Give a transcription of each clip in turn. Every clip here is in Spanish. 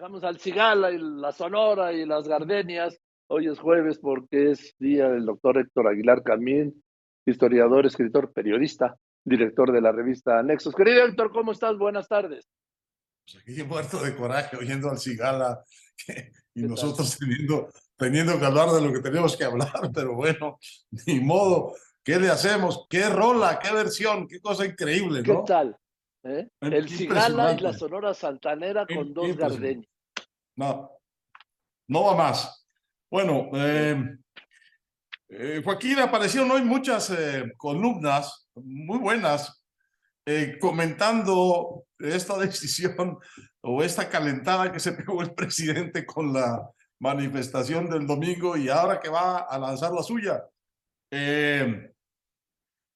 Dejamos al Cigala y la Sonora y las Gardenias. Hoy es jueves porque es día del doctor Héctor Aguilar Camín, historiador, escritor, periodista, director de la revista Nexos. Querido Héctor, ¿cómo estás? Buenas tardes. Pues aquí muerto de coraje oyendo al Cigala y nosotros teniendo, teniendo que hablar de lo que tenemos que hablar, pero bueno, ni modo. ¿Qué le hacemos? ¿Qué rola? ¿Qué versión? ¿Qué cosa increíble, ¿no? ¿Qué tal? ¿Eh? El Cigala y la Sonora Santanera con dos gardenias. No, no va más. Bueno, eh, eh, Joaquín, aparecieron hoy muchas columnas muy buenas comentando esta decisión o esta calentada que se pegó el presidente con la manifestación del domingo y ahora que va a lanzar la suya.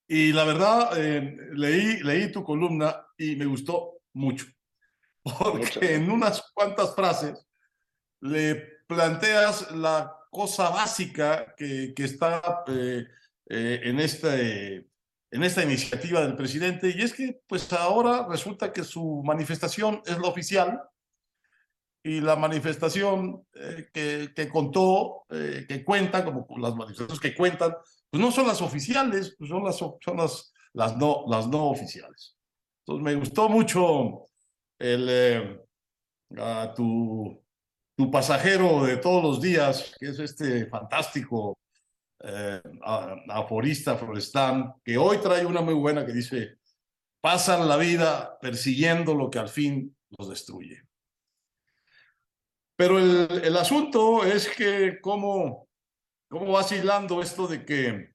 y la verdad, leí, leí tu columna y me gustó mucho, porque en unas cuantas frases le planteas la cosa básica que, que está eh, eh, en, este, en esta iniciativa del presidente, y es que pues ahora resulta que su manifestación es la oficial, y la manifestación eh, que, que, contó, que cuenta, como las manifestaciones que cuentan, pues no son las oficiales, pues son las, son las, las, no, las no oficiales. Entonces me gustó mucho el, tu, tu pasajero de todos los días, que es este fantástico eh, aforista Florestán, que hoy trae una muy buena que dice, pasan la vida persiguiendo lo que al fin los destruye. Pero el, el asunto es que cómo, cómo va vacilando esto de que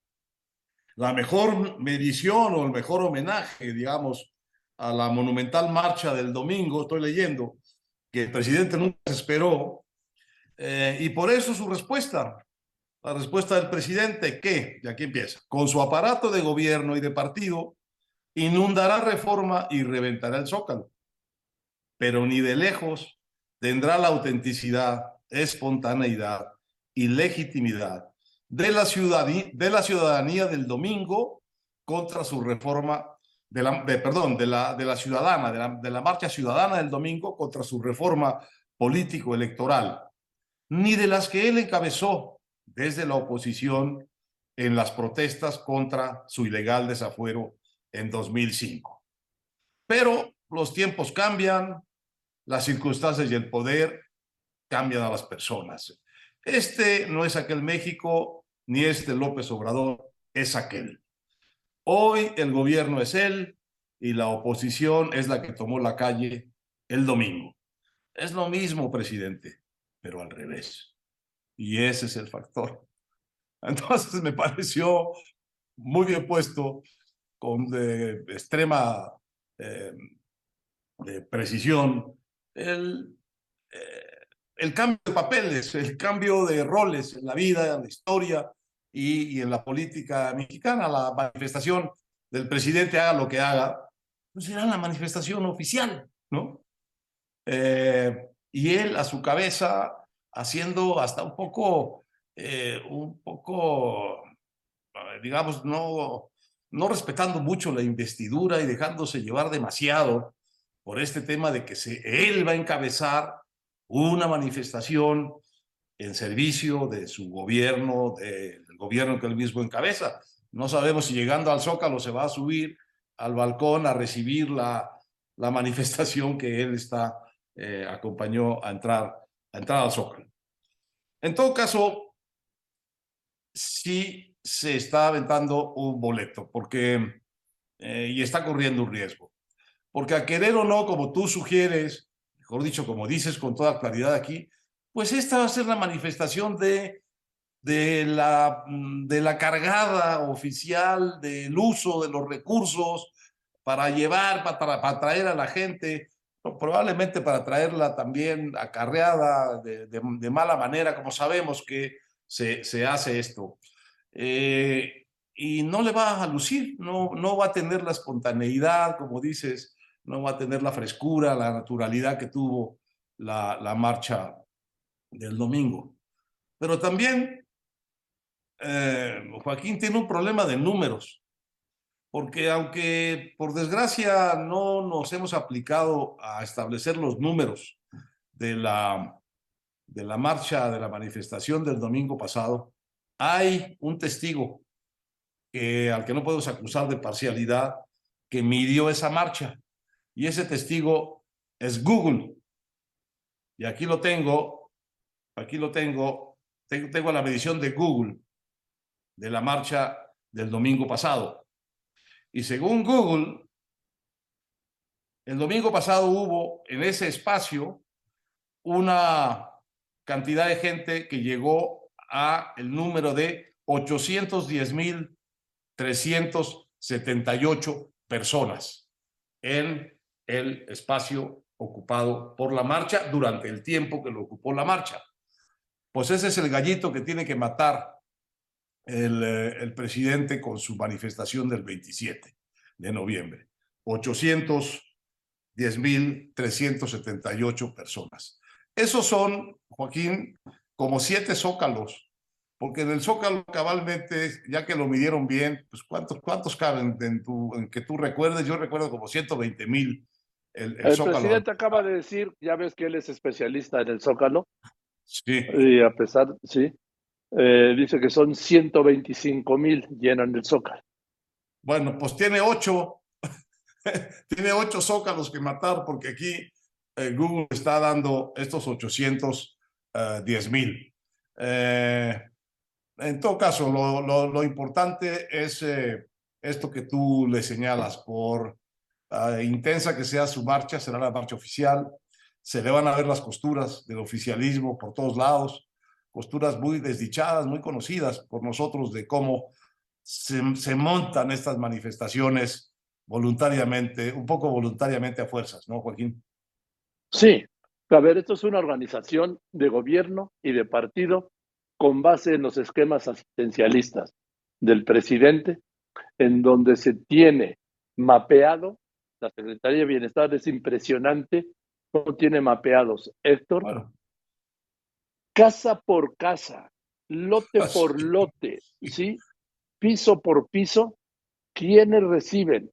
la mejor medición o el mejor homenaje, digamos, a la monumental marcha del domingo, estoy leyendo, que el presidente nunca se esperó, eh, y por eso su respuesta, la respuesta del presidente, que, y aquí empieza, con su aparato de gobierno y de partido, inundará reforma y reventará el zócalo, pero ni de lejos tendrá la autenticidad, espontaneidad y legitimidad de la, de la ciudadanía del domingo contra su reforma de la, perdón, de la, de la ciudadana, de la, de la marcha ciudadana del domingo contra su reforma político-electoral, ni de las que él encabezó desde la oposición en las protestas contra su ilegal desafuero en 2005. Pero los tiempos cambian, las circunstancias y el poder cambian a las personas. Este no es aquel México, ni este López Obrador, es aquel. Hoy el gobierno es él y la oposición es la que tomó la calle el domingo. Es lo mismo, presidente, pero al revés. Y ese es el factor. Entonces me pareció muy bien puesto, con de extrema eh, precisión, el, eh, el cambio de papeles, el cambio de roles en la vida, en la historia, y, en la política mexicana, la manifestación del presidente haga lo que haga, pues será la manifestación oficial, ¿no? Eh, y él a su cabeza haciendo hasta un poco, eh, un poco, digamos, no, no respetando mucho la investidura y dejándose llevar demasiado por este tema de que se, él va a encabezar una manifestación en servicio de su gobierno, del gobierno que él mismo encabeza. No sabemos si llegando al Zócalo se va a subir al balcón a recibir la, la manifestación que él está, eh, acompañó a entrar, a entrar al Zócalo. En todo caso, sí se está aventando un boleto, porque, eh, y está corriendo un riesgo. Porque a querer o no, como tú sugieres, mejor dicho, como dices con toda claridad aquí, pues esta va a ser la manifestación de, de, la, mm, de la cargada oficial, del uso de los recursos para llevar, para, para traer a la gente, probablemente para traerla también acarreada de, de, mala manera, como sabemos que se, se hace esto. Eh, y no le va a lucir, no, no va a tener la espontaneidad, como dices, no va a tener la frescura, la naturalidad que tuvo la, la marcha del domingo. Pero también eh, Joaquín tiene un problema de números, porque aunque por desgracia no nos hemos aplicado a establecer los números de la, de la marcha, de la manifestación del domingo pasado, hay un testigo al que no podemos acusar de parcialidad, que midió esa marcha. Y ese testigo es Google. Y aquí lo tengo, aquí lo tengo, tengo la medición de Google de la marcha del domingo pasado. Y según Google, el domingo pasado hubo en ese espacio una cantidad de gente que llegó a el número de 810.378 personas en el espacio ocupado por la marcha durante el tiempo que lo ocupó la marcha. Pues ese es el gallito que tiene que matar el, eh, el presidente con su manifestación del 27 de noviembre. 810.378 personas. Esos son, Joaquín, como siete zócalos porque en el Zócalo cabalmente, ya que lo midieron bien, pues ¿cuántos, cuántos caben en, tu, en que tú recuerdes? Yo recuerdo como 120 mil. El, el, el presidente acaba de decir, ya ves que él es especialista en el Zócalo. Sí. Y a pesar, sí, eh, dice que son 125 mil llenan el Zócalo. Bueno, pues tiene ocho, tiene ocho zócalos que matar porque aquí eh, Google está dando estos 810 uh, mil. Eh, en todo caso, lo, importante es eh, esto que tú le señalas, por intensa que sea su marcha, será la marcha oficial, se le van a ver las costuras del oficialismo por todos lados, costuras muy desdichadas, muy conocidas por nosotros de cómo se, se montan estas manifestaciones voluntariamente, un poco voluntariamente a fuerzas, ¿no, Joaquín? Sí, a ver, esto es una organización de gobierno y de partido con base en los esquemas asistencialistas del presidente, en donde se tiene mapeado, la Secretaría de Bienestar es impresionante, cómo tiene mapeados, Héctor, bueno. Casa por casa, lote por lote, ¿sí? piso por piso, quiénes reciben,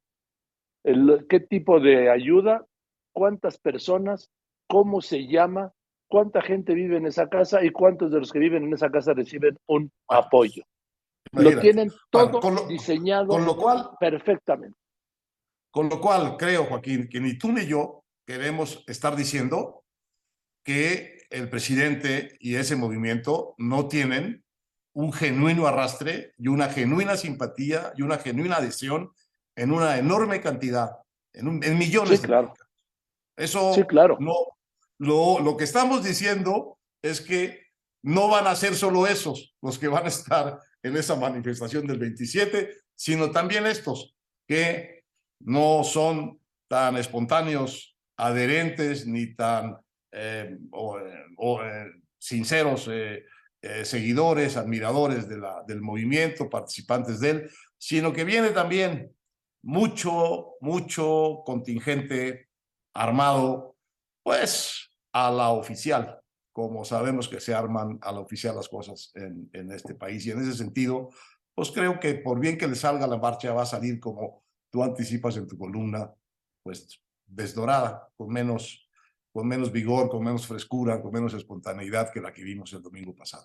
el, qué tipo de ayuda, cuántas personas, cómo se llama, cuánta gente vive en esa casa y cuántos de los que viven en esa casa reciben un apoyo. Imagínate. Lo tienen todo bueno, lo, diseñado con lo cual, perfectamente. Con lo cual, creo, Joaquín, que ni tú ni yo queremos estar diciendo que el presidente y ese movimiento no tienen un genuino arrastre y una genuina simpatía y una genuina adhesión en una enorme cantidad, en, un, en millones sí, claro. de Eso sí, claro. no, lo, lo que estamos diciendo es que no van a ser solo esos los que van a estar en esa manifestación del 27, sino también estos que no son tan espontáneos, adherentes, ni tan eh, o, o, eh, sinceros eh, seguidores, admiradores de del movimiento, participantes de él, sino que viene también mucho, mucho contingente armado, pues a la oficial, como sabemos que se arman a la oficial las cosas en, en, este país. Y en ese sentido, pues creo que por bien que le salga la marcha, va a salir como tú anticipas en tu columna, pues desdorada, con menos, con menos vigor, con menos frescura, con menos espontaneidad que la que vimos el domingo pasado.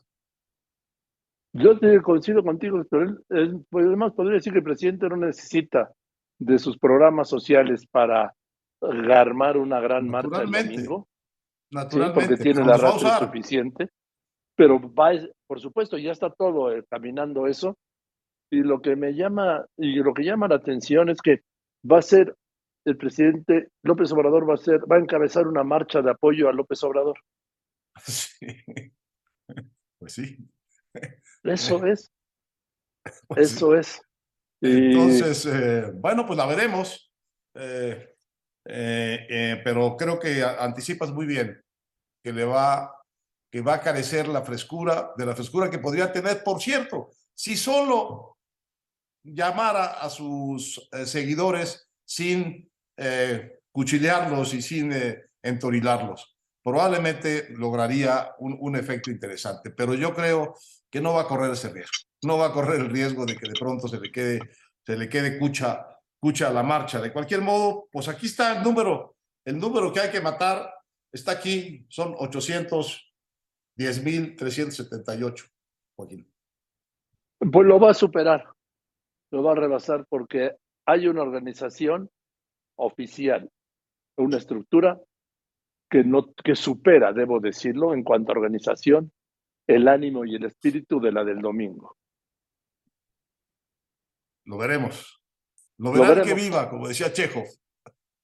Yo te coincido contigo, pero él, él, pues además podría decir que el presidente no necesita de sus programas sociales para armar una gran marcha el domingo. Naturalmente. Sí, porque tiene la raza suficiente. Pero va, por supuesto, ya está todo eh, caminando eso. Y lo que me llama, y lo que llama la atención es que va a ser el presidente López Obrador va a ser, va a encabezar una marcha de apoyo a López Obrador. Sí. Pues sí. Eso es. Pues Eso sí. es. Entonces, eh, bueno, pues la veremos. Eh, eh, pero creo que anticipas muy bien que le va, que va a carecer la frescura, de la frescura que podría tener, por cierto, si solo llamara a sus seguidores sin eh, cuchillarlos y sin eh, entorilarlos. Probablemente lograría un, un, efecto interesante, pero yo creo que no va a correr ese riesgo. No va a correr el riesgo de que de pronto se le quede, se le quede cucha escucha la marcha. De cualquier modo, pues aquí está el número, el número que hay que matar Está aquí, son 810.378, Joaquín. Pues lo va a superar, lo va a rebasar porque hay una organización oficial, una estructura que, no, que supera, debo decirlo, en cuanto a organización, el ánimo y el espíritu de la del domingo. Lo veremos. Lo verán que viva, como decía Chejo.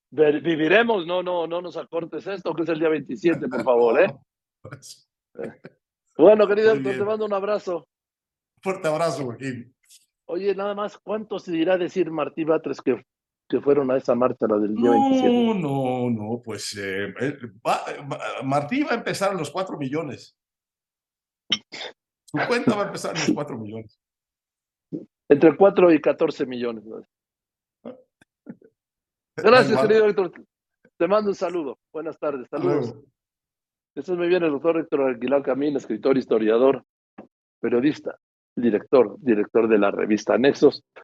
Viviremos, no, no, no nos acortes esto, que es el día 27, por favor, ¿eh? Pues. Bueno, querido, te mando un abrazo. Fuerte abrazo, Joaquín. Oye, nada más, ¿cuánto se dirá decir Martí Batres que, que fueron a esa marcha, la del día no, 27? No, no, pues eh, va, Martí va a empezar en los 4 millones. Su cuenta va a empezar en los 4 millones. Entre 4 y 14 millones. Gracias, querido Héctor. Te mando un saludo. Buenas tardes. Saludos. Este es muy bien el doctor Héctor Aguilar Camín, escritor, historiador, periodista, director, director de la revista Nexos.